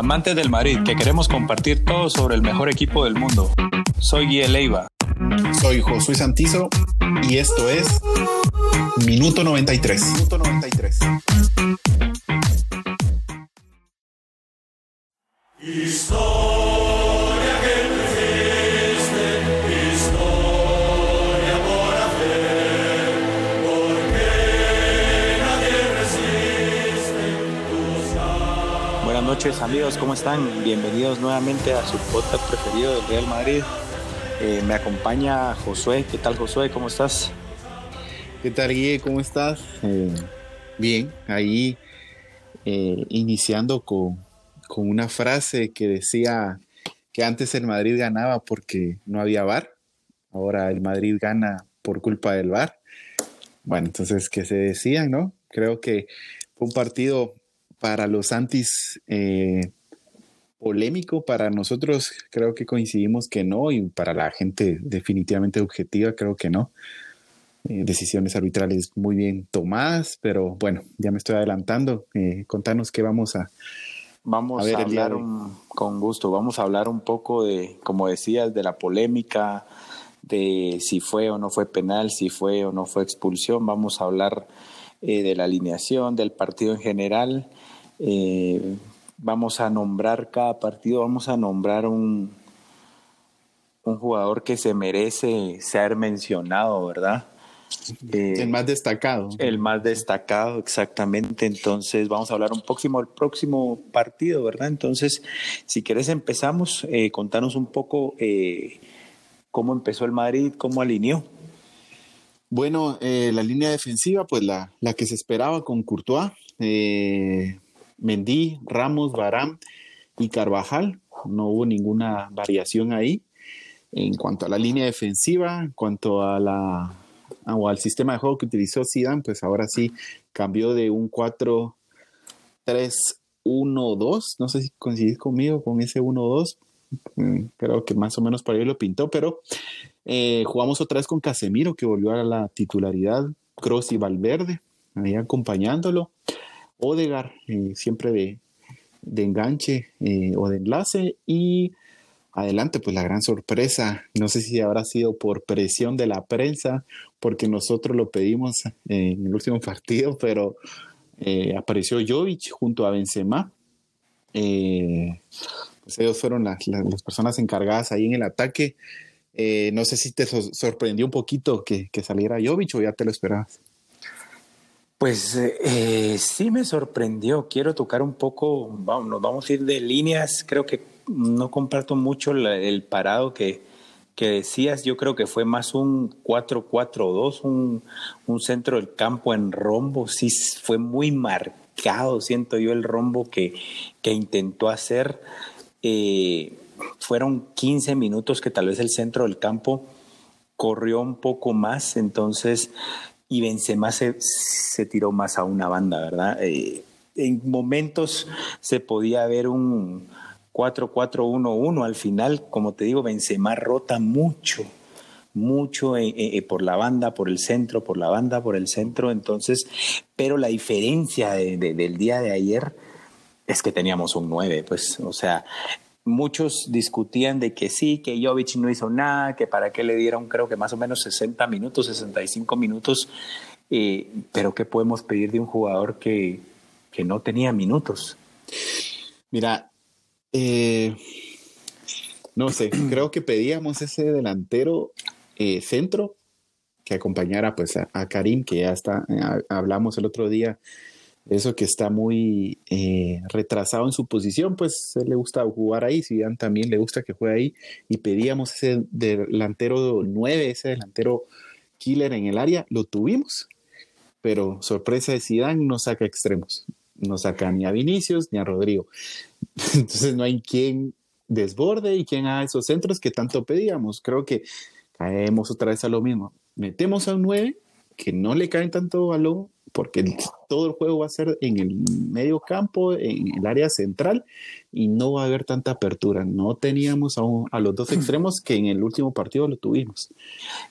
amantes del Madrid, que queremos compartir todo sobre el mejor equipo del mundo. Soy Guille Leiva. Soy Josué Santizo y esto es Minuto 93. Minuto 93. Noches amigos, ¿cómo están? Bienvenidos nuevamente a su podcast preferido del Real Madrid. Eh, me acompaña Josué. ¿Qué tal Josué? ¿Cómo estás? ¿Qué tal Guille? ¿Cómo estás? Eh, bien, ahí eh, iniciando con, con, una frase que decía que antes el Madrid ganaba porque no había bar, ahora el Madrid gana por culpa del bar. Bueno, entonces, ¿qué se decían, no? Creo que fue un partido para los antis eh, polémico, para nosotros creo que coincidimos que no, y para la gente definitivamente objetiva creo que no. Eh, decisiones arbitrales muy bien tomadas, pero bueno, ya me estoy adelantando. Eh, contanos qué vamos a, Vamos a, hablar con gusto, vamos a hablar un poco de, como decías, de la polémica, de si fue o no fue penal, si fue o no fue expulsión, vamos a hablar de la alineación, del partido en general eh, vamos a nombrar cada partido, vamos a nombrar un, un jugador que se merece ser mencionado, ¿verdad? el más destacado. El más destacado, exactamente. Entonces, vamos a hablar un próximo, el próximo partido, ¿verdad? Entonces, si quieres empezamos, eh, contanos un poco eh, cómo empezó el Madrid, cómo alineó. Bueno, la línea defensiva, pues la, la, que se esperaba con Courtois, Mendy, Ramos, Barán y Carvajal. No hubo ninguna variación ahí. En cuanto a la línea defensiva, en cuanto a la, o al sistema de juego que utilizó Zidane, pues ahora sí cambió de un 4-3-1-2. No sé si coincidís conmigo con ese 1-2. Mm, creo que más o menos para ahí lo pintó, pero eh, jugamos otra vez con Casemiro, que volvió a la titularidad, Cross y Valverde, ahí acompañándolo. Odegar, eh, siempre de, enganche eh, o de enlace. Y adelante, pues la gran sorpresa, no sé si habrá sido por presión de la prensa, porque nosotros lo pedimos en el último partido, pero apareció Jovic junto a Benzema. pues ellos fueron las, personas encargadas ahí en el ataque. No sé si te sorprendió un poquito que, que saliera Jovic o ya te lo esperabas. Pues eh, sí me sorprendió. Quiero tocar un poco, vamos, nos vamos a ir de líneas. Creo que no comparto mucho el parado que, que decías. Yo creo que fue más un 4-4-2, un, un centro del campo en rombo. Sí fue muy marcado, siento yo, el rombo que, que intentó hacer. Eh, fueron 15 minutos que tal vez el centro del campo corrió un poco más, entonces y Benzema se, se tiró más a una banda, ¿verdad? Eh, en momentos se podía ver un 4-4-1-1 al final, como te digo, Benzema rota mucho, mucho eh, eh, por la banda, por el centro, por la banda, por el centro, entonces, pero la diferencia del día de ayer es que teníamos un 9, pues, o sea, muchos discutían de que sí, que Jovic no hizo nada, que para qué le dieron creo que más o menos 60 minutos, 65 minutos, eh, pero ¿qué podemos pedir de un jugador que, que no tenía minutos? Mira, eh, no sé, creo que pedíamos ese delantero eh, centro que acompañara pues a, Karim, que ya está, hablamos el otro día eso que está muy eh, retrasado en su posición, pues le gusta jugar ahí, si también le gusta que juegue ahí, y pedíamos ese delantero 9, ese delantero killer en el área, lo tuvimos, pero sorpresa de Zidane no saca extremos, no saca ni a Vinicius ni a Rodrigo, entonces no hay quien desborde y quien haga esos centros que tanto pedíamos, creo que caemos otra vez a lo mismo, metemos a un 9 que no le caen tanto balón porque todo el juego va a ser en el medio campo, en el área central, y no va a haber tanta apertura. No teníamos a, los dos extremos que en el último partido lo tuvimos.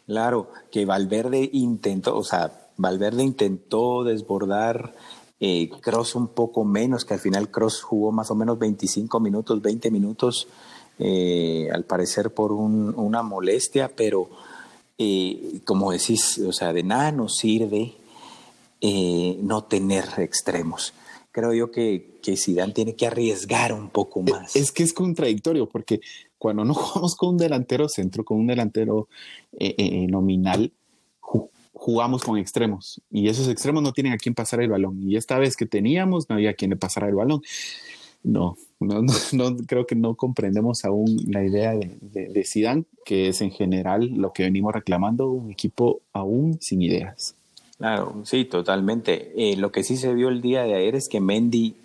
Claro, que Valverde intentó, o sea, Valverde intentó desbordar Eh, Cross un poco menos, que al final Cross jugó más o menos 25 minutos, 20 minutos, eh, al parecer por una molestia, pero eh, como decís, o sea, de nada nos sirve no tener extremos. Creo yo que, que Zidane tiene que arriesgar un poco más. Es que es contradictorio, porque cuando no jugamos con un delantero centro, con un delantero nominal, jugamos con extremos y esos extremos no tienen a quién pasar el balón. Y esta vez que teníamos, no había a quien le pasara el balón. No, no, no, creo que no comprendemos aún la idea de, de, Zidane, que es en general lo que venimos reclamando, un equipo aún sin ideas. Claro, sí, totalmente. Eh, lo que sí se vio el día de ayer es que Mendy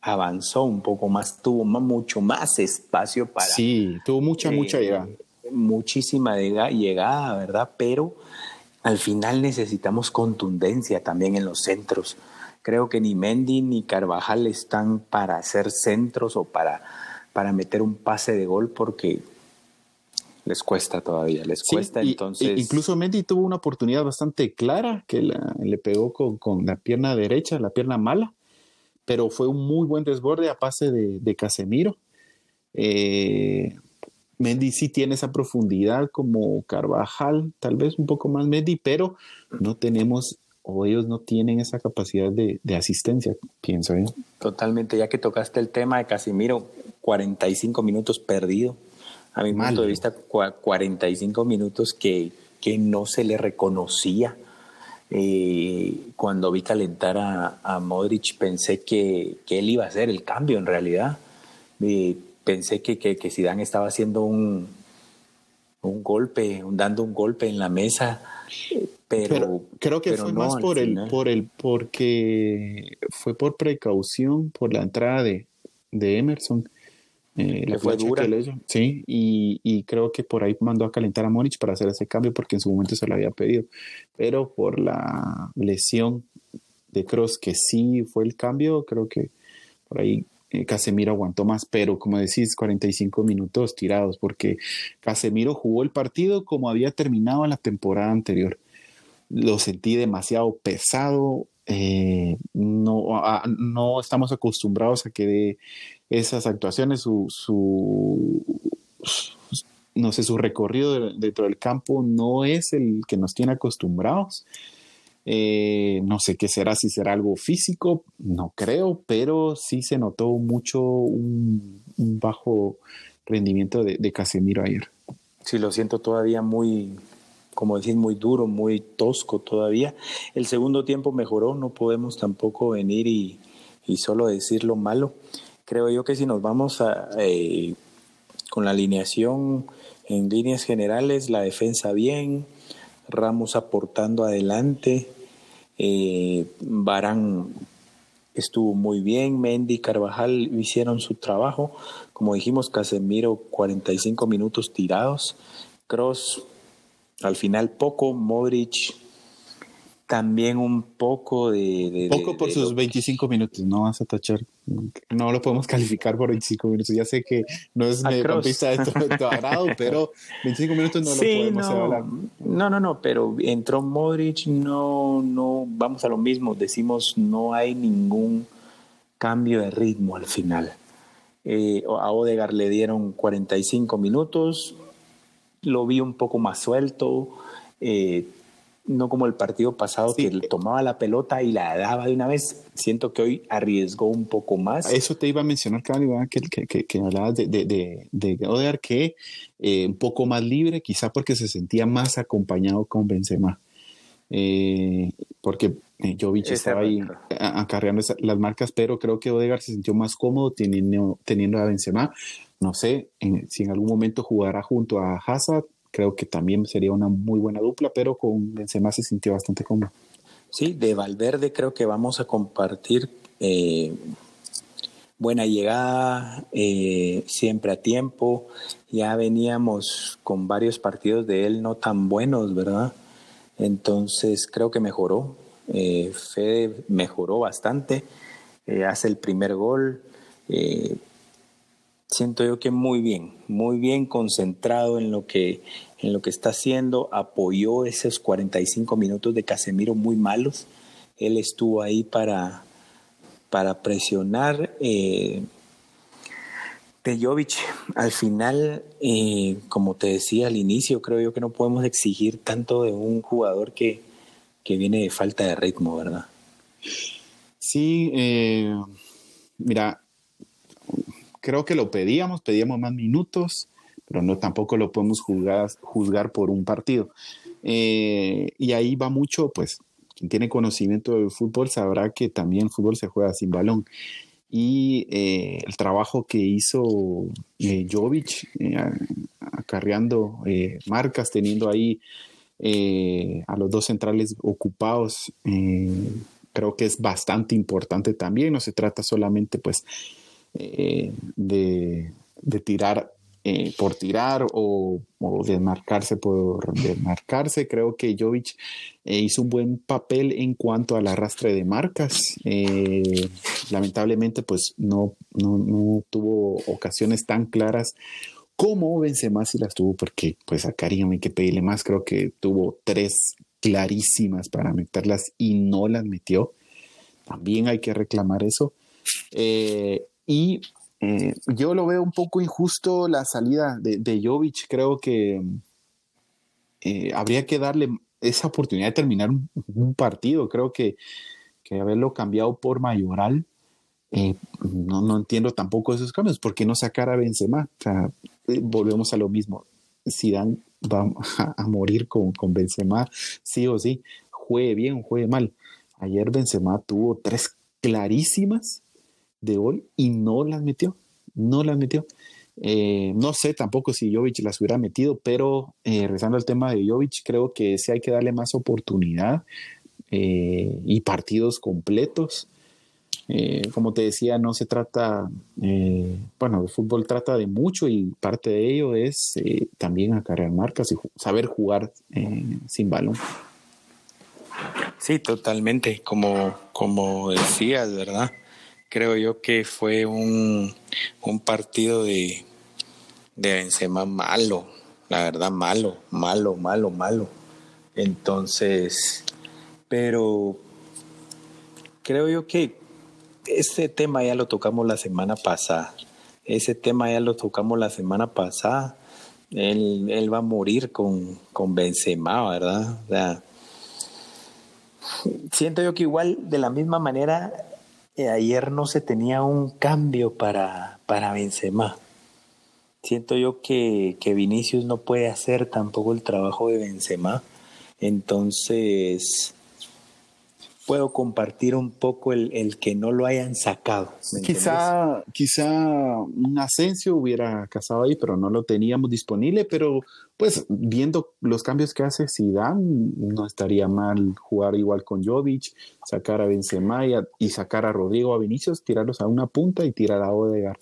avanzó un poco más, tuvo mucho más espacio para... Sí, tuvo mucha, mucha eh, llegada. Muchísima llegada, ¿verdad? Pero al final necesitamos contundencia también en los centros. Creo que ni Mendy ni Carvajal están para hacer centros o para, para meter un pase de gol porque les cuesta todavía, les cuesta entonces. incluso Mendy tuvo una oportunidad bastante clara que le pegó con, la pierna derecha, la pierna mala, pero fue un muy buen desborde a pase de, de Casemiro. Eh, Mendy sí tiene esa profundidad como Carvajal, tal vez un poco más Mendy, pero no tenemos o ellos no tienen esa capacidad de, asistencia, pienso yo. Totalmente, ya que tocaste el tema de Casimiro, 45 minutos perdido. A mi punto de vista, 45 minutos que, que no se le reconocía. Eh, cuando vi calentar a, Modric pensé que, que, él iba a hacer el cambio en realidad. Eh, pensé que, que, que Zidane estaba haciendo un, un golpe, dando un golpe en la mesa, pero, creo que fue más por el, por el, porque fue por precaución, por la entrada de, de Emerson. Eh, fue dura. sí, y, y, creo que por ahí mandó a calentar a Monich para hacer ese cambio porque en su momento se lo había pedido. Pero por la lesión de Cross, que sí fue el cambio, creo que por ahí eh, Casemiro aguantó más, pero como decís, 45 minutos tirados, porque Casemiro jugó el partido como había terminado la temporada anterior. Lo sentí demasiado pesado, eh, no, no estamos acostumbrados a que de esas actuaciones su, su no sé, su recorrido dentro del campo no es el que nos tiene acostumbrados. Eh, no sé qué será, si será algo físico, no creo, pero sí se notó mucho un, bajo rendimiento de, Casemiro ayer. Sí, lo siento todavía muy, como decir, muy duro, muy tosco todavía. El segundo tiempo mejoró, no podemos tampoco venir y, solo decir lo malo. Creo yo que si nos vamos a, eh, con la alineación en líneas generales, la defensa bien, Ramos aportando adelante. Eh, Barán estuvo muy bien, Mendy, Carvajal hicieron su trabajo. Como dijimos, Casemiro 45 minutos tirados. Cross al final poco, Modric también un poco de... poco por sus 25 minutos, no vas a tachar, no lo podemos calificar por 25 minutos. Ya sé que no es mediocampista de tu, agrado, pero 25 minutos no lo podemos no, hablar. No, no, no, pero entró Modric, no, no, vamos a lo mismo, decimos no hay ningún cambio de ritmo al final. Eh, a Odegar le dieron 45 minutos, lo vi un poco más suelto. Eh, no como el partido pasado que tomaba la pelota y la daba de una vez. Siento que hoy arriesgó un poco más. Eso te iba a mencionar, que, que, que, que hablabas de, de, de, de Odear, que eh, un poco más libre, quizá porque se sentía más acompañado con Benzema. Eh, porque eh, Jovic estaba ahí acarreando las marcas, pero creo que Odegaard se sintió más cómodo teniendo, teniendo a Benzema. No sé si en algún momento jugará junto a Hazard creo que también sería una muy buena dupla, pero con Benzema se sintió bastante cómodo. Sí, de Valverde creo que vamos a compartir eh, buena llegada, eh, siempre a tiempo. Ya veníamos con varios partidos de él no tan buenos, ¿verdad? Entonces creo que mejoró. Eh, Fede mejoró bastante, hace el primer gol siento yo que muy bien, muy bien concentrado en lo que, en lo que está haciendo, apoyó esos 45 minutos de Casemiro muy malos, él estuvo ahí para, para presionar. Eh, al final, eh, como te decía al inicio, creo yo que no podemos exigir tanto de un jugador que, que viene de falta de ritmo, ¿verdad? Sí, eh, mira, creo que lo pedíamos, pedíamos más minutos, pero no tampoco lo podemos juzgar, juzgar por un partido. Eh, y ahí va mucho, pues, quien tiene conocimiento del fútbol sabrá que también el fútbol se juega sin balón. Y eh, el trabajo que hizo eh, Jovic, acarreando marcas, teniendo ahí a los dos centrales ocupados, creo que es bastante importante también. No se trata solamente, pues, de, de tirar eh, por tirar o, desmarcarse por desmarcarse. Creo que Jovic eh, hizo un buen papel en cuanto al arrastre de marcas. Eh, lamentablemente, pues no, no, tuvo ocasiones tan claras como Benzema si las tuvo, porque pues a Karim hay que pedirle más. Creo que tuvo tres clarísimas para meterlas y no las metió. También hay que reclamar eso. Y eh, yo lo veo un poco injusto la salida de, de Jovic. Creo que eh, habría que darle esa oportunidad de terminar un, partido. Creo que, haberlo cambiado por Mayoral, eh, no, no, entiendo tampoco esos cambios. ¿Por qué no sacar a Benzema? O sea, volvemos a lo mismo. Zidane va a, morir con, con Benzema, sí o sí. Juegue bien, juegue mal. Ayer Benzema tuvo tres clarísimas de hoy y no las metió, no las metió. Eh, no sé tampoco si Jovic las hubiera metido, pero eh, regresando al tema de Jovic, creo que sí hay que darle más oportunidad eh, y partidos completos. como te decía, no se trata, bueno, el fútbol trata de mucho y parte de ello es también acarrear marcas y saber jugar sin balón. Sí, totalmente, como, como decías, ¿verdad? Creo yo que fue un, partido de, de Benzema malo, la verdad malo, malo, malo, malo. Entonces, pero creo yo que ese tema ya lo tocamos la semana pasada. Ese tema ya lo tocamos la semana pasada. Él, va a morir con, con Benzema, ¿verdad? O sea, siento yo que igual de la misma manera ayer no se tenía un cambio para, para Benzema. Siento yo que, que Vinicius no puede hacer tampoco el trabajo de Benzema. Entonces, puedo compartir un poco el, que no lo hayan sacado. Quizá, quizá un Asensio hubiera casado ahí, pero no lo teníamos disponible, pero pues viendo los cambios que hace Zidane, no estaría mal jugar igual con Jovic, sacar a Benzema y, sacar a Rodrigo a Vinicius, tirarlos a una punta y tirar a Odegaard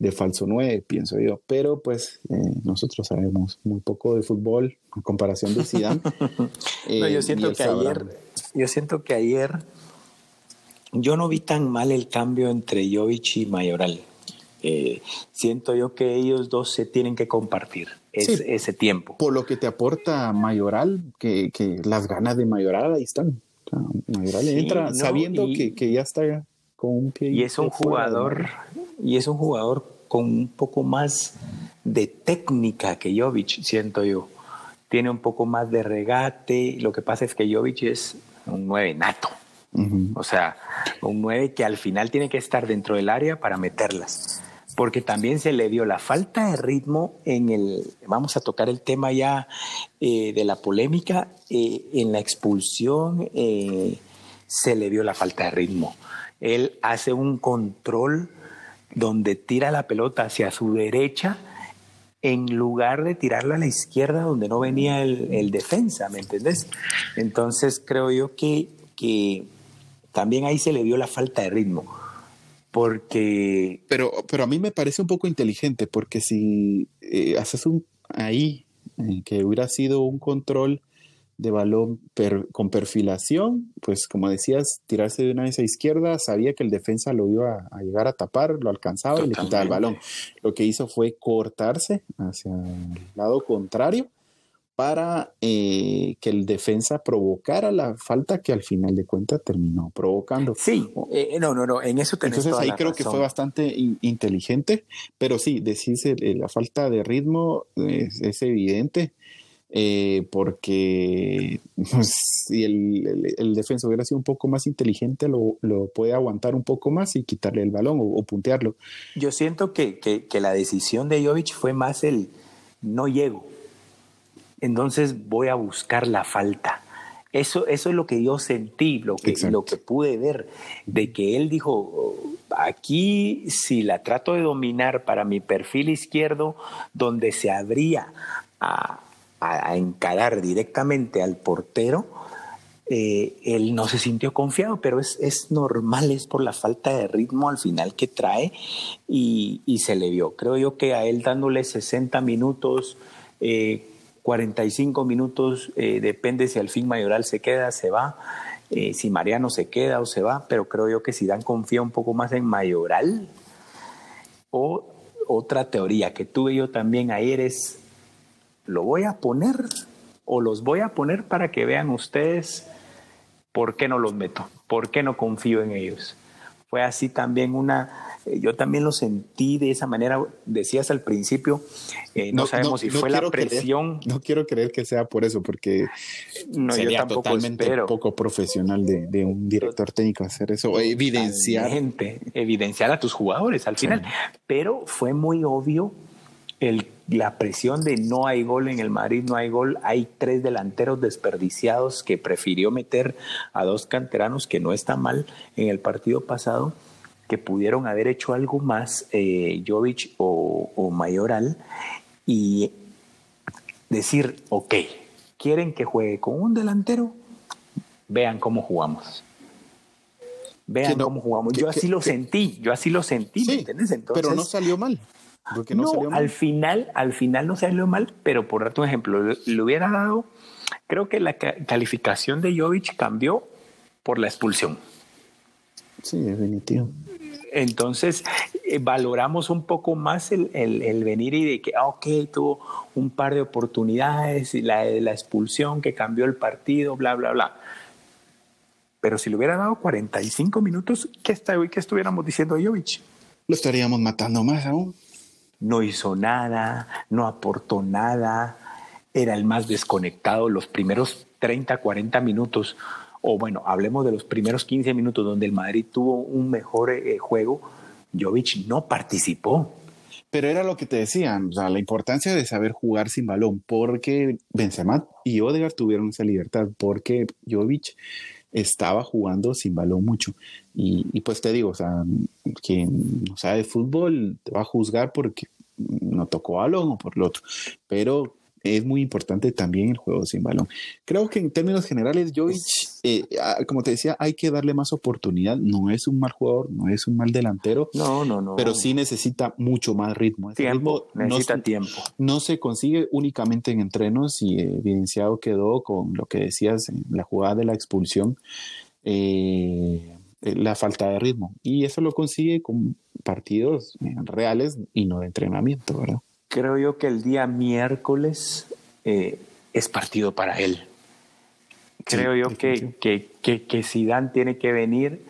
de falso 9, pienso yo. Pero pues eh, nosotros sabemos muy poco de fútbol en comparación de Zidane. no, yo siento que ayer, yo siento que ayer yo no vi tan mal el cambio entre Jovic y Mayoral. Eh, siento yo que ellos dos se tienen que compartir ese tiempo. Por lo que te aporta Mayoral, que, las ganas de Mayoral ahí están. Mayoral entra sabiendo que, ya está con un pie. Y es un jugador, y es un jugador con un poco más de técnica que Jovic, siento yo. Tiene un poco más de regate. Lo que pasa es que Jovic es un nueve nato. O sea, un nueve que al final tiene que estar dentro del área para meterlas porque también se le dio la falta de ritmo en el, vamos a tocar el tema ya eh, de la polémica, eh, en la expulsión eh, se le dio la falta de ritmo. Él hace un control donde tira la pelota hacia su derecha en lugar de tirarla a la izquierda donde no venía el, defensa, ¿me entendés? Entonces creo yo que, que también ahí se le dio la falta de ritmo porque... Pero, pero a mí me parece un poco inteligente, porque si eh, haces un ahí, eh, que hubiera sido un control de balón con perfilación, pues como decías, tirarse de una vez a izquierda, sabía que el defensa lo iba a, llegar a tapar, lo alcanzaba y le quitaba el balón. Lo que hizo fue cortarse hacia el lado contrario para eh, que el defensa provocara la falta que al final de cuentas terminó provocando. Sí, eh, no, no, no, en eso tenés Entonces ahí creo que fue bastante inteligente, pero sí, decirse la falta de ritmo es, evidente. porque pues, si el, defensa hubiera sido un poco más inteligente, lo, puede aguantar un poco más y quitarle el balón o, puntearlo. Yo siento que, que, la decisión de Jovic fue más el no llego entonces voy a buscar la falta. Eso, eso es lo que yo sentí, lo que, lo que pude ver, de que él dijo, aquí si la trato de dominar para mi perfil izquierdo, donde se abría a, a, encarar directamente al portero, eh, él no se sintió confiado, pero es, es, normal, es por la falta de ritmo al final que trae y, y se le vio. Creo yo que a él dándole 60 minutos, eh, 45 minutos, eh, depende si al fin Mayoral se queda, se va, eh, si Mariano se queda o se va, pero creo yo que si Dan confía un poco más en Mayoral. O otra teoría que tuve yo también ayer es, lo voy a poner o los voy a poner para que vean ustedes por qué no los meto, por qué no confío en ellos. Fue así también una eh, yo también lo sentí de esa manera. Decías al principio, eh, no, sabemos si fue la presión. no quiero creer que sea por eso, porque sería totalmente poco profesional de, un director técnico hacer eso, evidenciar. Evidenciar a tus jugadores al final. Pero fue muy obvio el, la presión de no hay gol en el Madrid, no hay gol. Hay tres delanteros desperdiciados que prefirió meter a dos canteranos, que no está mal en el partido pasado que pudieron haber hecho algo más, eh, Jovic o, Mayoral, y decir, ok, quieren que juegue con un delantero, vean cómo jugamos. Vean cómo jugamos. Yo así lo sentí, yo así lo sentí, ¿me entiendes? Entonces, pero no salió mal. No, al final, al final no salió mal, pero por darte un ejemplo, le, hubiera dado, creo que la calificación de Jovic cambió por la expulsión. Sí, definitivo. Entonces, eh, valoramos un poco más el, venir y de que, ah, ok, tuvo un par de oportunidades y la, la expulsión que cambió el partido, bla, bla, bla. Pero si le hubiera dado 45 minutos, ¿qué, está, qué estuviéramos diciendo a Jovic? Lo estaríamos matando más aún. No hizo nada, no aportó nada, era el más desconectado los primeros 30, 40 minutos o bueno, hablemos de los primeros 15 minutos donde el Madrid tuvo un mejor eh, juego, Jovic no participó. Pero era lo que te decían, o sea, la importancia de saber jugar sin balón, porque Benzema y Odegaard tuvieron esa libertad, porque Jovic estaba jugando sin balón mucho. Y, pues te digo, o sea, quien no sabe de fútbol te va a juzgar porque no tocó balón o por lo otro. Pero es muy importante también el juego sin balón. Creo que en términos generales, Jovic, eh, ah, como te decía, hay que darle más oportunidad. No es un mal jugador, no es un mal delantero. No, no, no. Pero sí necesita mucho más ritmo. tiempo, necesita tiempo. No se consigue únicamente en entrenos y evidenciado quedó con lo que decías en la jugada de la expulsión. Eh, la falta de ritmo. Y eso lo consigue con partidos reales y no de entrenamiento, ¿verdad? Creo yo que el día miércoles eh, es partido para él. Creo yo que, que, que, que Zidane tiene que venir.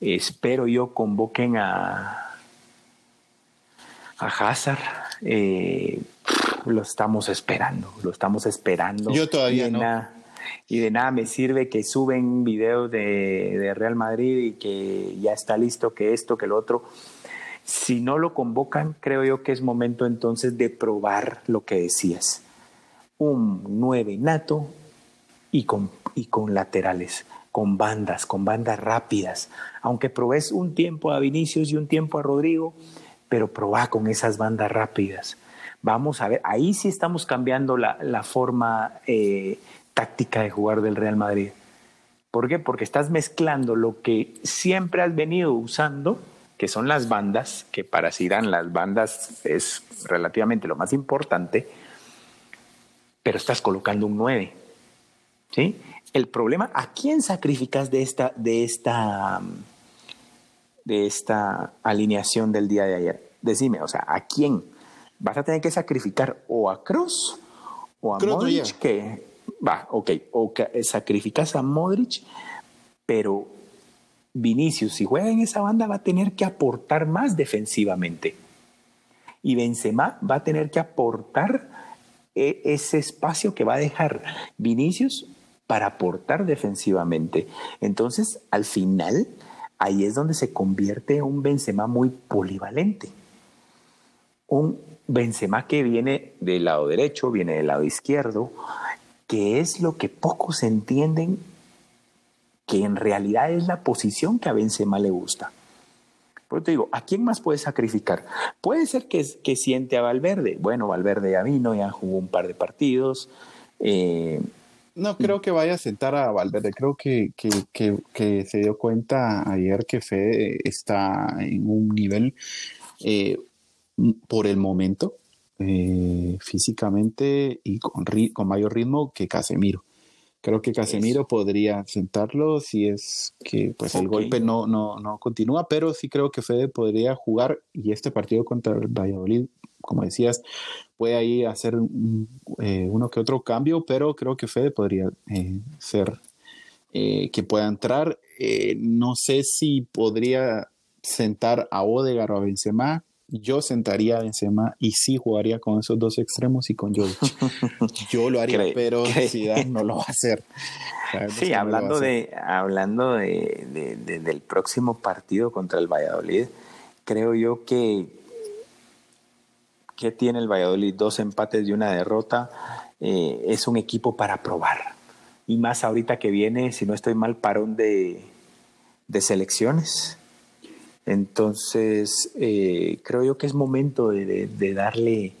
Espero yo convoquen a, a Hazard. Eh, lo estamos esperando, lo estamos esperando. Yo todavía no. y de nada me sirve que suben videos de, de Real Madrid y que ya está listo, que esto, que lo otro si no lo convocan, creo yo que es momento entonces de probar lo que decías. Un nueve nato y con, y con laterales, con bandas, con bandas rápidas. Aunque probés un tiempo a Vinicius y un tiempo a Rodrigo, pero probá con esas bandas rápidas. Vamos a ver, ahí sí estamos cambiando la, forma eh, táctica de jugar del Real Madrid. ¿Por qué? Porque estás mezclando lo que siempre has venido usando que son las bandas, que para Zidane las bandas es relativamente lo más importante, pero estás colocando un 9. ¿sí? El problema, ¿a quién sacrificas de esta, de esta, de esta alineación del día de ayer? Decime, o sea, ¿a quién? Vas a tener que sacrificar o a Cross o a Modric que va, ok, o que sacrificas a Modric, pero Vinicius, si juega en esa banda, va a tener que aportar más defensivamente. Y Benzema va a tener que aportar e, ese espacio que va a dejar Vinicius para aportar defensivamente. Entonces, al final, ahí es donde se convierte un Benzema muy polivalente. Un Benzema que viene del lado derecho, viene del lado izquierdo, que es lo que pocos entienden que en realidad es la posición que a Benzema le gusta. Por te digo, ¿a quién más puede sacrificar? Puede ser que, que siente a Valverde. Bueno, Valverde ya vino, ya jugó un par de partidos. Eh, no creo que vaya a sentar a Valverde. Creo que, que, se dio cuenta ayer que Fede está en un nivel eh, por el momento, eh, físicamente y con, con mayor ritmo que Casemiro. Creo que Casemiro podría sentarlo si es que pues el golpe no, no, no continúa, pero sí creo que Fede podría jugar y este partido contra el Valladolid, como decías, puede ahí hacer eh, uno que otro cambio, pero creo que Fede podría eh, ser eh, que pueda entrar. no sé si podría sentar a Odegaard o a Benzema, yo sentaría a Benzema y sí jugaría con esos dos extremos y con Jovic. Yo lo haría, pero Zidane no lo va a hacer. Sí, hablando, de, hablando de, del próximo partido contra el Valladolid, creo yo que, que tiene el Valladolid dos empates y una derrota. Eh, es un equipo para probar. Y más ahorita que viene, si no estoy mal, parón de, de selecciones. Entonces, eh, creo yo que es momento de, darle,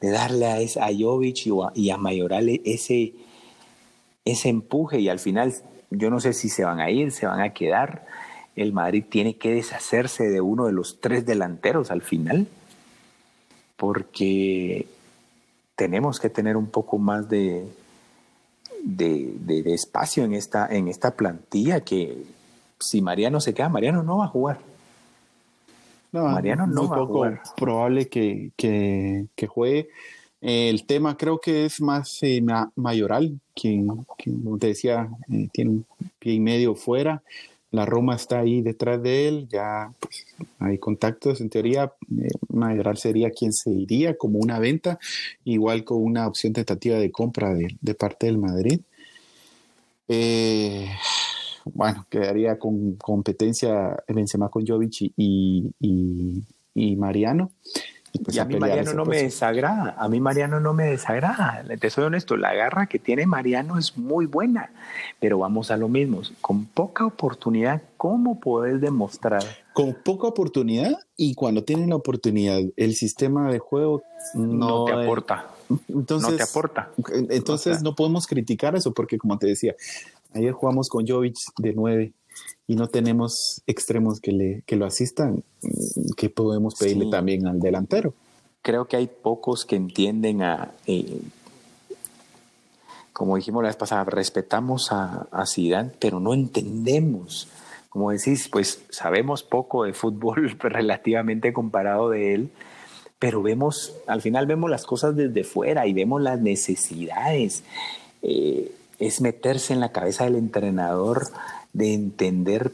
de darle a, a Jovic y a, Mayoral ese, ese empuje y al final yo no sé si se van a ir, se van a quedar. El Madrid tiene que deshacerse de uno de los tres delanteros al final, porque tenemos que tener un poco más de, de, espacio en esta, en esta plantilla que si Mariano se queda, Mariano no va a jugar. No, Mariano no muy poco probable que, juegue. el tema creo que es más eh, mayoral, quien, como te decía, eh, tiene un pie y medio fuera. La Roma está ahí detrás de él, ya pues, hay contactos. En teoría, eh, Mayoral sería quien se iría como una venta, igual con una opción tentativa de compra de, de parte del Madrid. Eh, bueno, quedaría con competencia Benzema con Jovic y, y, Mariano. Pues y, a, mí Mariano no me desagrada, a mí Mariano no me desagrada, te soy honesto, la garra que tiene Mariano es muy buena, pero vamos a lo mismo, con poca oportunidad, ¿cómo puedes demostrar? Con poca oportunidad y cuando tienen la oportunidad, el sistema de juego no, te aporta. Entonces, no te aporta. Entonces no podemos criticar eso porque como te decía, Ayer jugamos con Jovic de 9 y no tenemos extremos que, le, que lo asistan. ¿Qué podemos pedirle también al delantero? Creo que hay pocos que entienden a... Eh, como dijimos la vez pasada, respetamos a, a Zidane, pero no entendemos. Como decís, pues sabemos poco de fútbol relativamente comparado de él, pero vemos, al final vemos las cosas desde fuera y vemos las necesidades. Eh, es meterse en la cabeza del entrenador de entender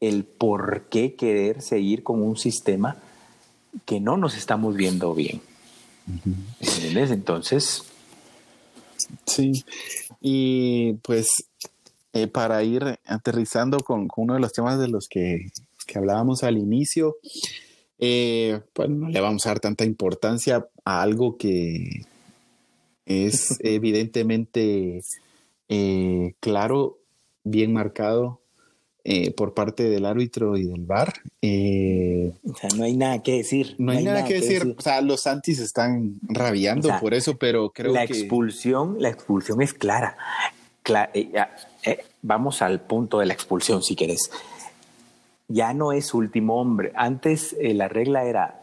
el por qué querer seguir con un sistema que no nos estamos viendo bien. ¿Entiendes? Entonces. Sí. Y pues eh, para ir aterrizando con, uno de los temas de los que, hablábamos al inicio, eh, pues no le vamos a dar tanta importancia a algo que es evidentemente eh, claro, bien marcado eh, por parte del árbitro y del VAR. Eh, o sea, no hay nada que decir. No, hay, nada, que, decir. O sea, los antis están rabiando por eso, pero creo la que... Expulsión, la expulsión es clara. vamos al punto de la expulsión, si querés. Ya no es último hombre. Antes la regla era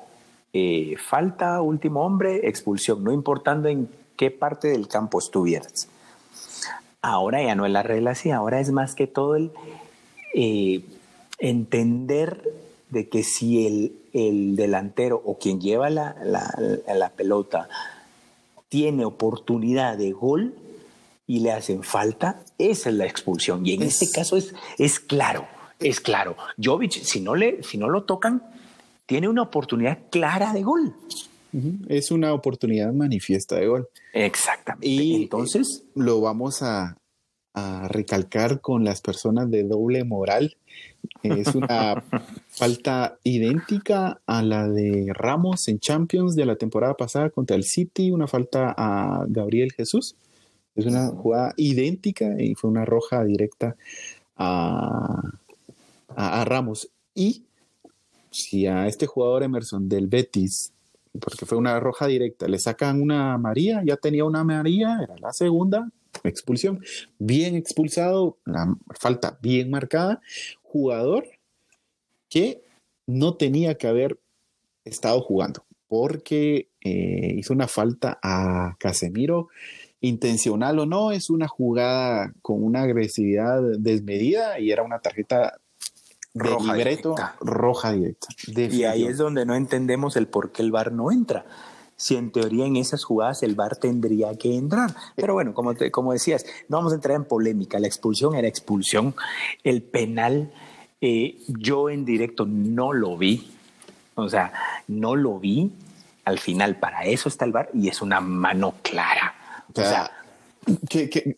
falta, último hombre, expulsión, no importando en qué parte del campo estuvieras. Ahora ya no es la regla así, ahora es más que todo el eh, entender de que si el, delantero o quien lleva la, pelota tiene oportunidad de gol y le hacen falta, esa es la expulsión. Y en este caso es, es claro, es claro. Jovic, si no, le, si no lo tocan, tiene una oportunidad clara de gol. Es una oportunidad manifiesta de gol. Exactamente. Y entonces lo vamos a, a recalcar con las personas de doble moral. Es una falta idéntica a la de Ramos en Champions de la temporada pasada contra el City, una falta a Gabriel Jesús. Es una jugada idéntica y fue una roja directa a, a, Ramos. Y si a este jugador Emerson del Betis, porque fue una roja directa, le sacan una María, ya tenía una María, era la segunda, expulsión, bien expulsado, la falta bien marcada, jugador que no tenía que haber estado jugando porque eh, hizo una falta a Casemiro, intencional o no, es una jugada con una agresividad desmedida y era una tarjeta roja libreto directa. roja directa. Y ahí es donde no entendemos el por qué el VAR no entra si en teoría en esas jugadas el VAR tendría que entrar. Pero bueno, como, como decías, no vamos a entrar en polémica, la expulsión era expulsión, el penal eh, yo en directo no lo vi, o sea, no lo vi, al final para eso está el VAR y es una mano clara. O sea, que,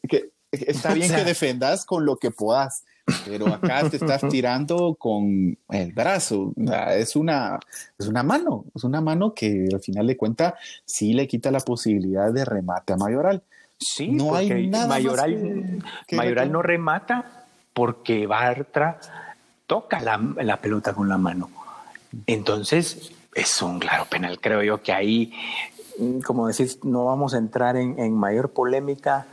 está bien que defendas con lo que puedas, pero acá te estás tirando con el brazo. es, una, es una mano, es una mano que al final de cuentas sí le quita la posibilidad de remate a Mayoral. Sí, no hay nada Mayoral, Mayoral no remata porque Bartra toca la, la, pelota con la mano. Entonces, es un claro penal. Creo yo que ahí, como decís, no vamos a entrar en, en mayor polémica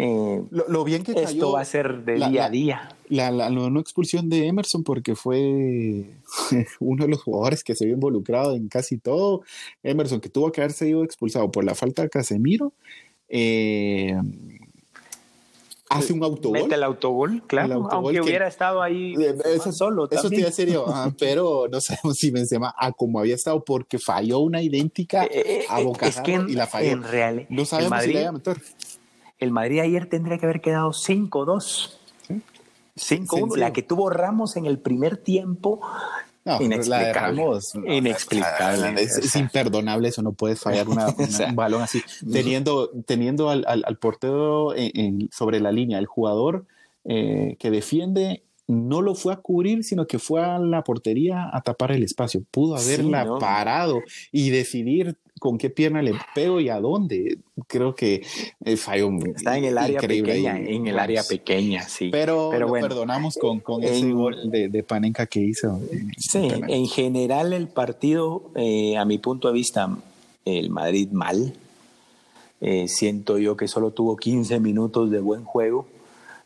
eh, lo, bien que cayó, esto va a ser de día a día. La, la, no expulsión de Emerson porque fue uno de los jugadores que se vio involucrado en casi todo. Emerson que tuvo que haberse ido expulsado por la falta de Casemiro. Eh, hace un autogol. Mete el autogol, claro. aunque hubiera estado ahí eh, eso, solo. Eso te serio, ah, pero no sabemos si Benzema a como había estado porque falló una idéntica a Boca es que y la falló. En real, no sabemos si la iba a meter el Madrid ayer tendría que haber quedado 5-2. 5-1. La que tuvo Ramos en el primer tiempo. inexplicable. inexplicable. Es, imperdonable eso, no puedes fallar una, un balón así. Teniendo, teniendo al, al, portero sobre la línea, el jugador eh, que defiende no lo fue a cubrir, sino que fue a la portería a tapar el espacio. Pudo haberla parado y decidir con qué pierna le pego y a dónde. Creo que eh, falló Está en el área pequeña, en el área pequeña, sí. Pero, Pero bueno, perdonamos con, con ese gol de, de, Panenka que hizo. Sí, en general el partido, eh, a mi punto de vista, el Madrid mal. Eh, siento yo que solo tuvo 15 minutos de buen juego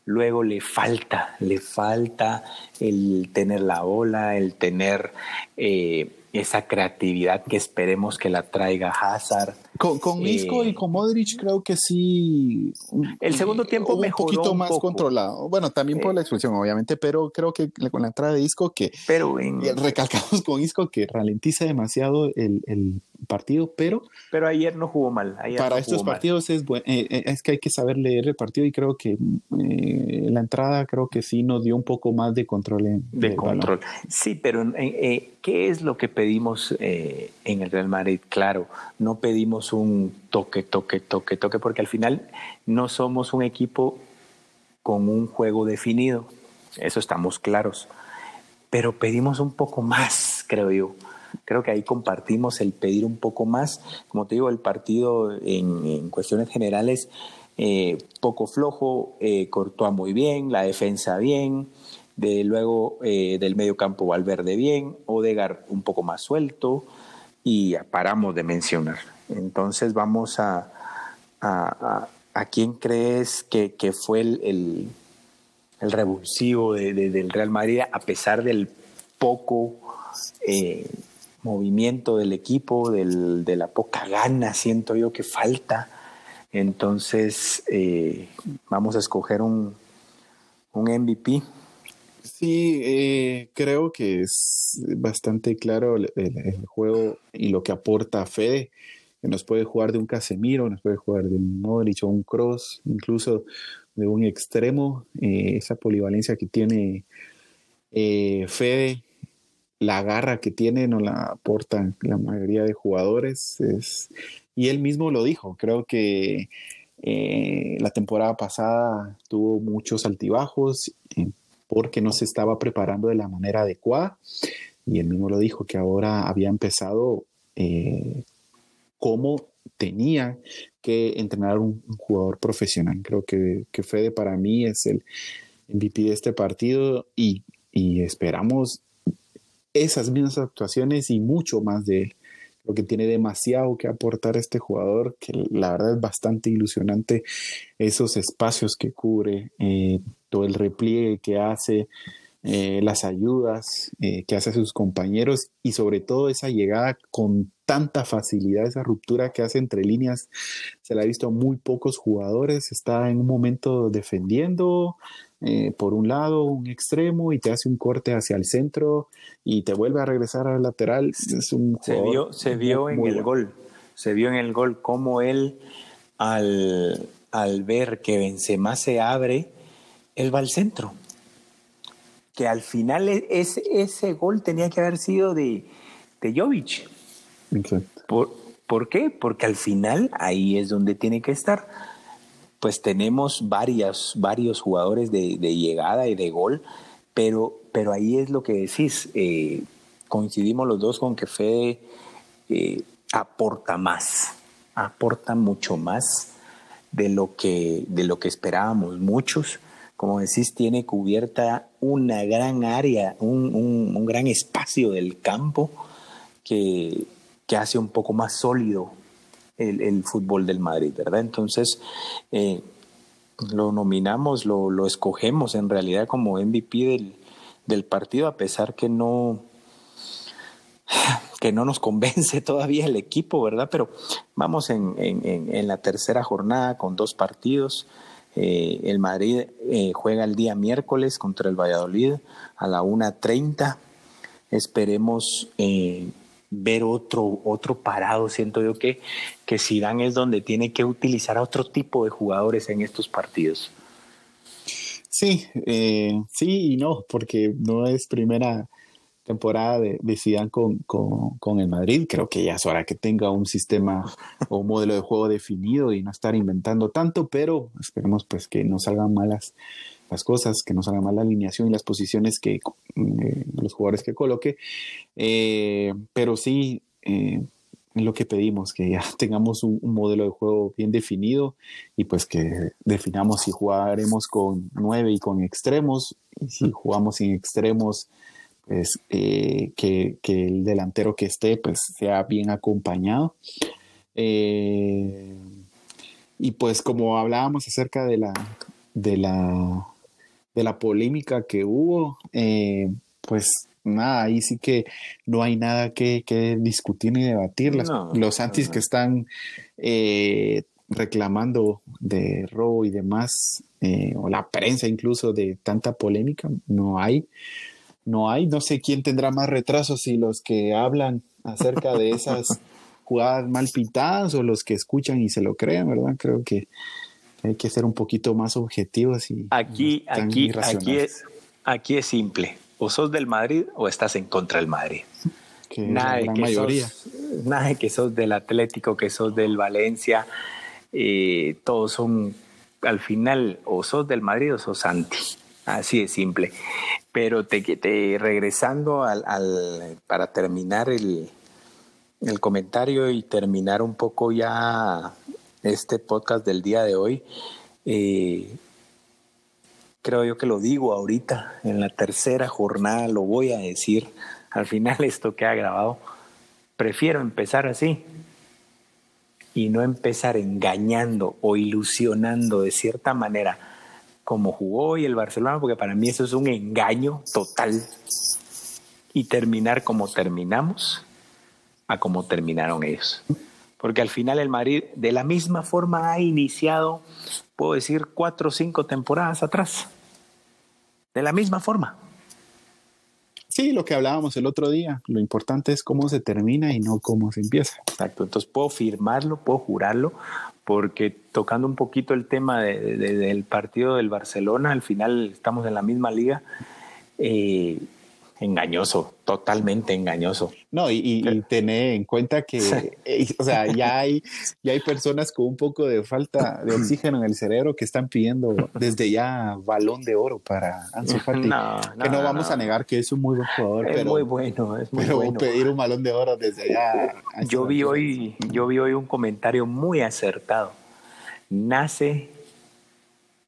luego le falta, le falta el tener la ola, el tener eh, esa creatividad que esperemos que la traiga Hazard. Con, con Isco y eh, con Modric creo que sí. El segundo tiempo un poquito más controlado. Bueno, también por la eh, expulsión, obviamente, pero creo que con la entrada de Isco que pero recalcamos con Isco que ralentiza demasiado el, el partido, pero... Pero ayer no jugó mal. para estos partidos es, eh, eh, es que hay que saber leer el partido y creo que eh, la entrada creo que sí nos dio un poco más de control. de control. Sí, pero ¿qué es lo que pedimos en el Real Madrid? Claro, no pedimos un toque, toque, toque, toque, porque al final no somos un equipo con un juego definido. Eso estamos claros. Pero pedimos un poco más, creo yo creo que ahí compartimos el pedir un poco más. Como te digo, el partido en, cuestiones generales eh, poco flojo, eh, cortó muy bien, la defensa bien, de luego eh, del medio campo Valverde bien, Odegar un poco más suelto y paramos de mencionar. Entonces vamos a, a, a, quién crees que, que fue el, el, revulsivo de, del Real Madrid a pesar del poco eh, movimiento del equipo, del, de la poca gana, siento yo que falta. Entonces, eh, vamos a escoger un, un MVP. Sí, eh, creo que es bastante claro el, juego y lo que aporta Fede. nos puede jugar de un Casemiro, nos puede jugar de un Modric o un Cross, incluso de un extremo, eh, esa polivalencia que tiene Fede, la garra que tiene no la aportan la mayoría de jugadores. y él mismo lo dijo, creo que eh, la temporada pasada tuvo muchos altibajos porque no se estaba preparando de la manera adecuada y él mismo lo dijo que ahora había empezado como tenía que entrenar un, jugador profesional. Creo que, que, Fede para mí es el MVP de este partido y, esperamos esas mismas actuaciones y mucho más de. Creo que tiene demasiado que aportar este jugador, que la verdad es bastante ilusionante esos espacios que cubre, eh, todo el repliegue que hace, eh, las ayudas eh, que hace a sus compañeros y sobre todo esa llegada con tanta facilidad, esa ruptura que hace entre líneas, se la ha visto a muy pocos jugadores, está en un momento defendiendo eh, por un lado un extremo y te hace un corte hacia el centro y te vuelve a regresar al lateral. Es un se vio, se vio en el gol, se vio en el gol como él al, al ver que Benzema se abre, él va al centro que al final e, ese, ese gol tenía que haber sido de, de Jovic. ¿Por, ¿Por qué? Porque al final ahí es donde tiene que estar. Pues tenemos varias, varios jugadores de, llegada y de gol, pero, pero ahí es lo que decís. Eh, coincidimos los dos con que Fede eh, aporta más, aporta mucho más de lo que, de lo que esperábamos muchos como decís, tiene cubierta una gran área, un, gran espacio del campo que, hace un poco más sólido el, fútbol del Madrid, ¿verdad? Entonces, eh, lo nominamos, lo, escogemos en realidad como MVP del, partido, a pesar que no, que no nos convence todavía el equipo, ¿verdad? Pero vamos en, en la tercera jornada con dos partidos. Eh, el Madrid eh, juega el día miércoles contra el Valladolid a la 1.30. Esperemos ver otro, otro parado. Siento yo que, que Zidane es donde tiene que utilizar a otro tipo de jugadores en estos partidos. Sí, sí y no, porque no es primera temporada de, de con, con, el Madrid. Creo que ya es hora que tenga un sistema o un modelo de juego definido y no estar inventando tanto, pero esperemos pues que no salgan malas las cosas, que no salga mal la alineación y las posiciones que eh, los jugadores que coloque. Eh, pero sí, eh, lo que pedimos, que ya tengamos un, un, modelo de juego bien definido y pues que definamos si jugaremos con nueve y con extremos y si jugamos sin extremos pues, eh, que, el delantero que esté pues, sea bien acompañado. Eh, y pues como hablábamos acerca de la, de la, de la polémica que hubo, eh, pues nada, ahí sí que no hay nada que, discutir ni debatir. los antis que están reclamando de robo y demás, o la prensa incluso de tanta polémica, no hay no hay. No sé quién tendrá más retrasos, si los que hablan acerca de esas jugadas mal pintadas o los que escuchan y se lo creen, ¿verdad? Creo que hay que ser un poquito más objetivos y aquí, aquí, aquí es, aquí es simple. O sos del Madrid o estás en contra del Madrid. nada, de que mayoría. Sos, nada de que sos del Atlético, que sos del Valencia. Eh, todos son, al final, o sos del Madrid o sos anti. Así de simple. Pero te, te regresando al, para terminar el, el comentario y terminar un poco ya este podcast del día de hoy, eh, creo yo que lo digo ahorita, en la tercera jornada lo voy a decir, al final esto que ha grabado, prefiero empezar así y no empezar engañando o ilusionando de cierta manera como jugó hoy el Barcelona, porque para mí eso es un engaño total. Y terminar como terminamos a como terminaron ellos. Porque al final el Madrid de la misma forma ha iniciado, puedo decir, cuatro o cinco temporadas atrás. De la misma forma. Sí, lo que hablábamos el otro día. Lo importante es cómo se termina y no cómo se empieza. Exacto. Entonces puedo firmarlo, puedo jurarlo, porque tocando un poquito el tema del partido del Barcelona, al final estamos en la misma liga. Eh, engañoso, totalmente engañoso. No, y, y, tener en cuenta que, eh, o sea, ya hay, ya hay personas con un poco de falta de oxígeno en el cerebro que están pidiendo desde ya balón de oro para Ansu Fati. No, que no, vamos a negar que es un muy buen jugador, es pero muy bueno, es muy pero bueno. pedir un balón de oro desde ya. Yo vi hoy, yo vi hoy un comentario muy acertado. Nace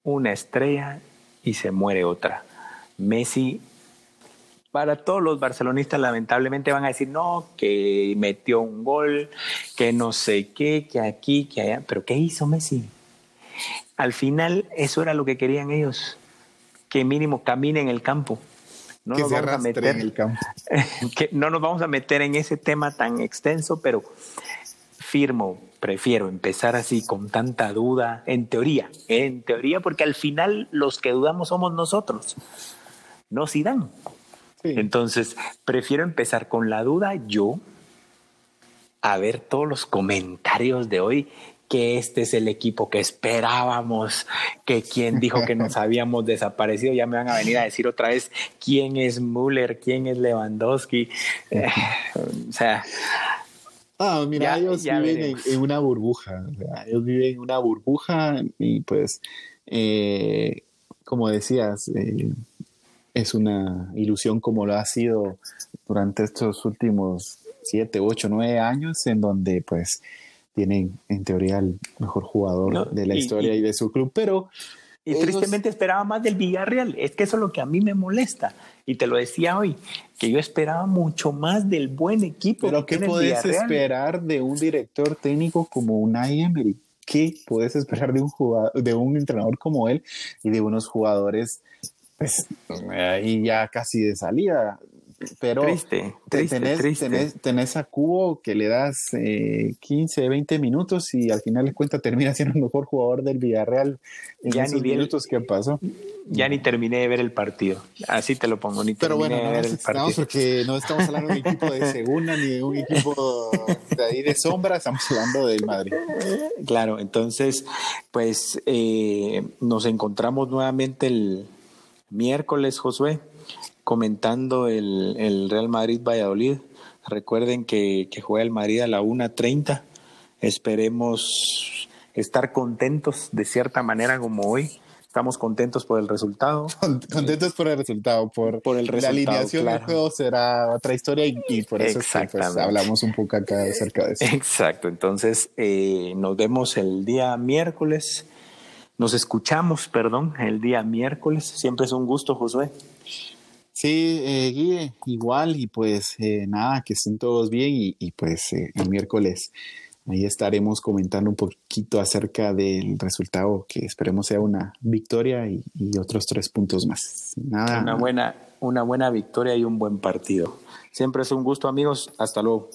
una estrella y se muere otra. Messi para todos los barcelonistas lamentablemente van a decir, no, que metió un gol, que no sé qué, que aquí, que allá, pero ¿qué hizo Messi? Al final eso era lo que querían ellos, que mínimo camine en el campo. No nos vamos a meter en el campo. que no nos vamos a meter en ese tema tan extenso, pero firmo, prefiero empezar así con tanta duda, en teoría, en teoría, porque al final los que dudamos somos nosotros, no dan. Entonces, prefiero empezar con la duda yo a ver todos los comentarios de hoy que este es el equipo que esperábamos, que quien dijo que nos habíamos desaparecido, ya me van a venir a decir otra vez quién es Müller, quién es Lewandowski. Eh, o sea, Ah, mira, ellos viven en, una burbuja. ellos viven en una burbuja y pues, eh, como decías, eh, es una ilusión como lo ha sido durante estos últimos siete, ocho, nueve años, en donde pues tienen en teoría el mejor jugador de la historia y, de su club, pero... Y tristemente esperaba más del Villarreal, es que eso es lo que a mí me molesta, y te lo decía hoy, que yo esperaba mucho más del buen equipo. Pero ¿qué puedes esperar de un director técnico como Unai Emery? ¿Qué puedes esperar de un jugador, de un entrenador como él y de unos jugadores pues ahí ya casi de salida. Pero triste, triste, tenés, triste. Tenés, a Cubo que le das 15, eh, 20 minutos y al final de cuenta termina siendo el mejor jugador del Villarreal en ya esos minutos que pasó. Ya ni terminé de ver el partido, así te lo pongo, ni Pero terminé bueno, de ver el partido. porque no estamos hablando de un equipo de segunda ni de un equipo de ahí de sombra, estamos hablando del Madrid. Claro, entonces, pues eh, nos encontramos nuevamente el miércoles, Josué, comentando el, Real Madrid-Valladolid. Recuerden que, juega el Madrid a la 1.30. Esperemos estar contentos de cierta manera como hoy. Estamos contentos por el resultado. Contentos por el resultado, por, por el resultado, la alineación del juego será otra historia y, por eso pues, hablamos un poco acá acerca de eso. Exacto, entonces eh, nos vemos el día miércoles nos escuchamos, perdón, el día miércoles. Siempre es un gusto, Josué. Sí, eh, Guille, igual, y pues eh, nada, que estén todos bien y, pues eh, el miércoles ahí estaremos comentando un poquito acerca del resultado, que esperemos sea una victoria y, y otros tres puntos más. Nada. Una buena, una buena victoria y un buen partido. Siempre es un gusto, amigos. Hasta luego.